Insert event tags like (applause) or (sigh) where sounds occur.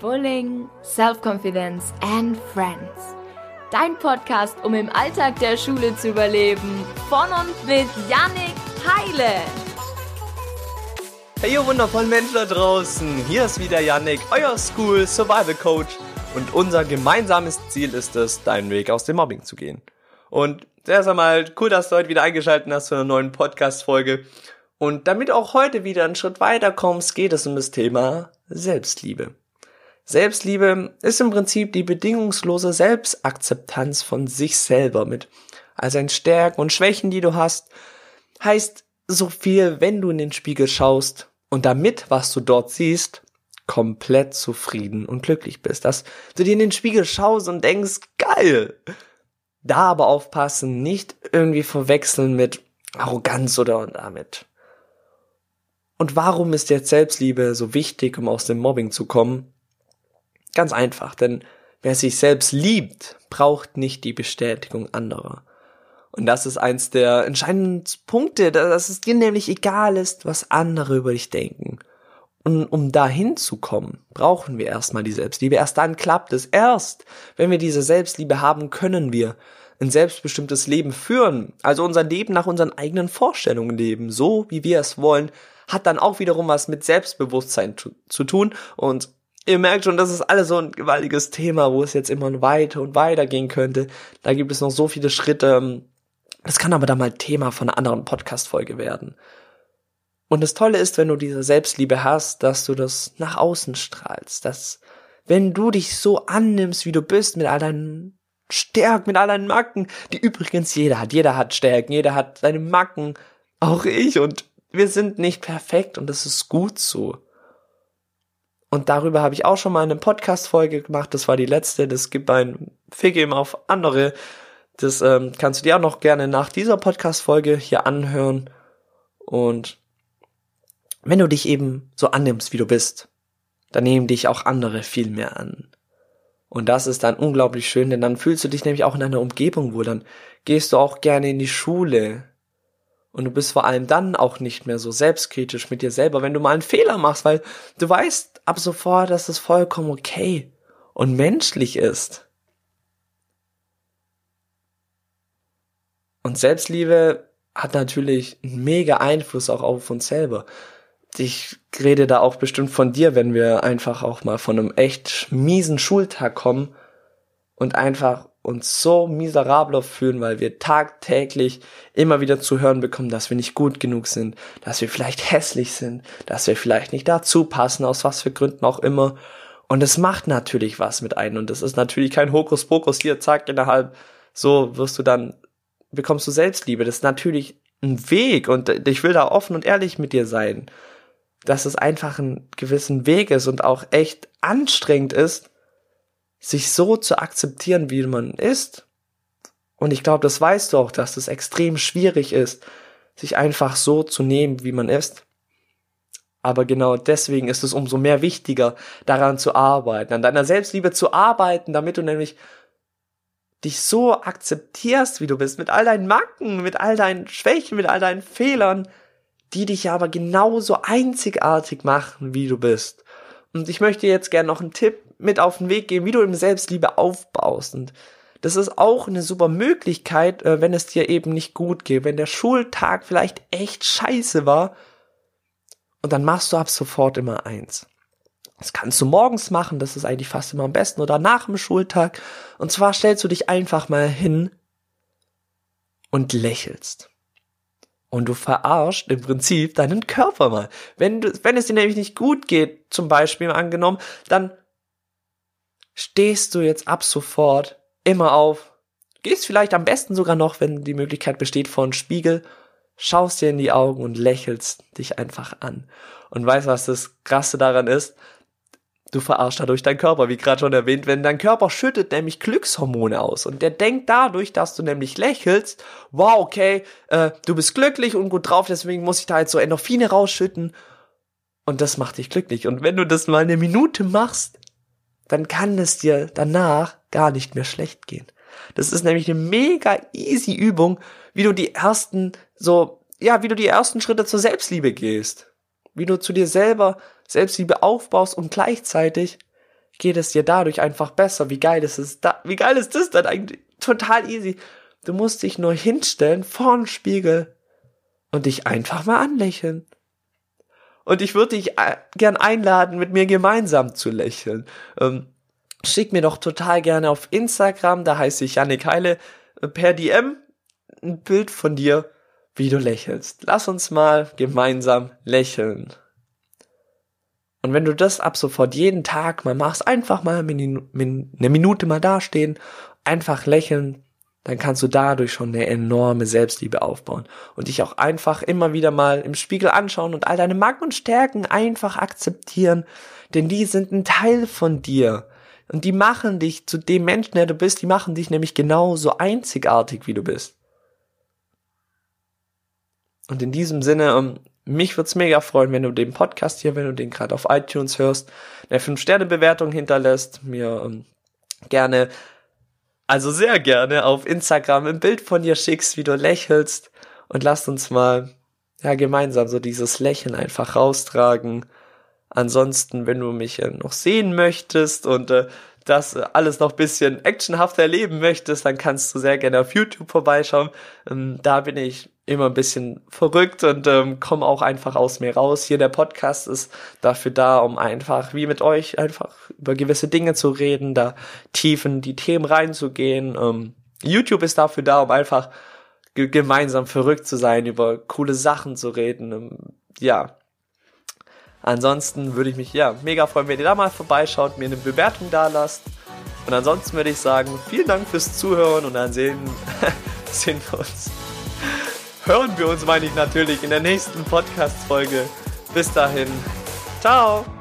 Bullying, Self-Confidence and Friends. Dein Podcast, um im Alltag der Schule zu überleben. Von und mit Yannick Heile. Hey ihr wundervollen Menschen da draußen, hier ist wieder Yannick, euer School Survival Coach und unser gemeinsames Ziel ist es, deinen Weg aus dem Mobbing zu gehen. Und zuerst einmal cool, dass du heute wieder eingeschaltet hast zu einer neuen Podcast-Folge. Und damit auch heute wieder einen Schritt weiter kommst, geht es um das Thema Selbstliebe. Selbstliebe ist im Prinzip die bedingungslose Selbstakzeptanz von sich selber mit all seinen Stärken und Schwächen, die du hast. Heißt so viel, wenn du in den Spiegel schaust und damit, was du dort siehst, komplett zufrieden und glücklich bist. Dass du dir in den Spiegel schaust und denkst, geil. Da aber aufpassen, nicht irgendwie verwechseln mit Arroganz oder damit. Und warum ist jetzt Selbstliebe so wichtig, um aus dem Mobbing zu kommen? Ganz einfach, denn wer sich selbst liebt, braucht nicht die Bestätigung anderer. Und das ist eins der entscheidenden Punkte, dass es dir nämlich egal ist, was andere über dich denken. Und um dahin zu kommen, brauchen wir erstmal die Selbstliebe. Erst dann klappt es. Erst, wenn wir diese Selbstliebe haben, können wir ein selbstbestimmtes Leben führen. Also unser Leben nach unseren eigenen Vorstellungen leben, so wie wir es wollen, hat dann auch wiederum was mit Selbstbewusstsein zu, zu tun. Und ihr merkt schon, das ist alles so ein gewaltiges Thema, wo es jetzt immer weiter und weiter gehen könnte. Da gibt es noch so viele Schritte. Das kann aber dann mal Thema von einer anderen Podcast-Folge werden. Und das Tolle ist, wenn du diese Selbstliebe hast, dass du das nach außen strahlst, dass wenn du dich so annimmst, wie du bist, mit all deinen Stärken, mit all deinen Macken, die übrigens jeder hat, jeder hat Stärken, jeder hat seine Macken, auch ich und wir sind nicht perfekt und das ist gut so. Und darüber habe ich auch schon mal eine Podcast-Folge gemacht. Das war die letzte. Das gibt ein Fick eben auf andere. Das ähm, kannst du dir auch noch gerne nach dieser Podcast-Folge hier anhören. Und wenn du dich eben so annimmst, wie du bist, dann nehmen dich auch andere viel mehr an. Und das ist dann unglaublich schön, denn dann fühlst du dich nämlich auch in einer Umgebung wohl. Dann gehst du auch gerne in die Schule. Und du bist vor allem dann auch nicht mehr so selbstkritisch mit dir selber, wenn du mal einen Fehler machst, weil du weißt ab sofort, dass es vollkommen okay und menschlich ist. Und Selbstliebe hat natürlich einen mega Einfluss auch auf uns selber. Ich rede da auch bestimmt von dir, wenn wir einfach auch mal von einem echt miesen Schultag kommen und einfach uns so miserabler fühlen, weil wir tagtäglich immer wieder zu hören bekommen, dass wir nicht gut genug sind, dass wir vielleicht hässlich sind, dass wir vielleicht nicht dazu passen, aus was für Gründen auch immer. Und es macht natürlich was mit einem. Und das ist natürlich kein Hokuspokus hier, zack, innerhalb, so wirst du dann, bekommst du Selbstliebe. Das ist natürlich ein Weg und ich will da offen und ehrlich mit dir sein, dass es einfach ein gewissen Weg ist und auch echt anstrengend ist, sich so zu akzeptieren, wie man ist. Und ich glaube, das weißt du auch, dass es extrem schwierig ist, sich einfach so zu nehmen, wie man ist. Aber genau deswegen ist es umso mehr wichtiger, daran zu arbeiten, an deiner Selbstliebe zu arbeiten, damit du nämlich dich so akzeptierst, wie du bist, mit all deinen Macken, mit all deinen Schwächen, mit all deinen Fehlern, die dich aber genauso einzigartig machen, wie du bist. Und ich möchte jetzt gerne noch einen Tipp mit auf den Weg geben, wie du im Selbstliebe aufbaust. Und das ist auch eine super Möglichkeit, äh, wenn es dir eben nicht gut geht, wenn der Schultag vielleicht echt scheiße war. Und dann machst du ab sofort immer eins. Das kannst du morgens machen, das ist eigentlich fast immer am besten, oder nach dem Schultag. Und zwar stellst du dich einfach mal hin und lächelst. Und du verarscht im Prinzip deinen Körper mal. Wenn, du, wenn es dir nämlich nicht gut geht, zum Beispiel angenommen, dann stehst du jetzt ab sofort immer auf, gehst vielleicht am besten sogar noch, wenn die Möglichkeit besteht, vor einen Spiegel, schaust dir in die Augen und lächelst dich einfach an. Und weißt, was das Krasse daran ist? Du verarschst dadurch deinen Körper, wie gerade schon erwähnt, wenn dein Körper schüttet nämlich Glückshormone aus und der denkt dadurch, dass du nämlich lächelst, wow, okay, äh, du bist glücklich und gut drauf, deswegen muss ich da jetzt so Endorphine rausschütten und das macht dich glücklich. Und wenn du das mal eine Minute machst, dann kann es dir danach gar nicht mehr schlecht gehen. Das ist nämlich eine mega easy Übung, wie du die ersten so, ja, wie du die ersten Schritte zur Selbstliebe gehst. Wie du zu dir selber Selbstliebe aufbaust und gleichzeitig geht es dir dadurch einfach besser. Wie geil ist es da? Wie geil ist das dann eigentlich? Total easy. Du musst dich nur hinstellen vor den Spiegel und dich einfach mal anlächeln. Und ich würde dich äh, gern einladen, mit mir gemeinsam zu lächeln. Ähm, schick mir doch total gerne auf Instagram, da heiße ich Janik Heile, äh, per DM ein Bild von dir, wie du lächelst. Lass uns mal gemeinsam lächeln. Und wenn du das ab sofort jeden Tag mal machst, einfach mal eine Minute mal dastehen, einfach lächeln, dann kannst du dadurch schon eine enorme Selbstliebe aufbauen und dich auch einfach immer wieder mal im Spiegel anschauen und all deine Macken und Stärken einfach akzeptieren, denn die sind ein Teil von dir. Und die machen dich zu dem Menschen, der du bist, die machen dich nämlich genauso einzigartig, wie du bist. Und in diesem Sinne, ähm, mich würde es mega freuen, wenn du den Podcast hier, wenn du den gerade auf iTunes hörst, eine 5-Sterne-Bewertung hinterlässt, mir ähm, gerne, also sehr gerne auf Instagram ein Bild von dir schickst, wie du lächelst und lasst uns mal ja gemeinsam so dieses Lächeln einfach raustragen. Ansonsten, wenn du mich äh, noch sehen möchtest und äh, das alles noch bisschen actionhafter erleben möchtest, dann kannst du sehr gerne auf YouTube vorbeischauen. Ähm, da bin ich immer ein bisschen verrückt und ähm, komme auch einfach aus mir raus. Hier der Podcast ist dafür da, um einfach wie mit euch einfach über gewisse Dinge zu reden, da tief in die Themen reinzugehen. Ähm, YouTube ist dafür da, um einfach gemeinsam verrückt zu sein, über coole Sachen zu reden. Ähm, ja, Ansonsten würde ich mich ja mega freuen, wenn ihr da mal vorbeischaut, mir eine Bewertung da lasst. Und ansonsten würde ich sagen, vielen Dank fürs Zuhören und dann sehen, (laughs) sehen wir uns. Hören wir uns, meine ich natürlich, in der nächsten Podcast-Folge. Bis dahin. Ciao!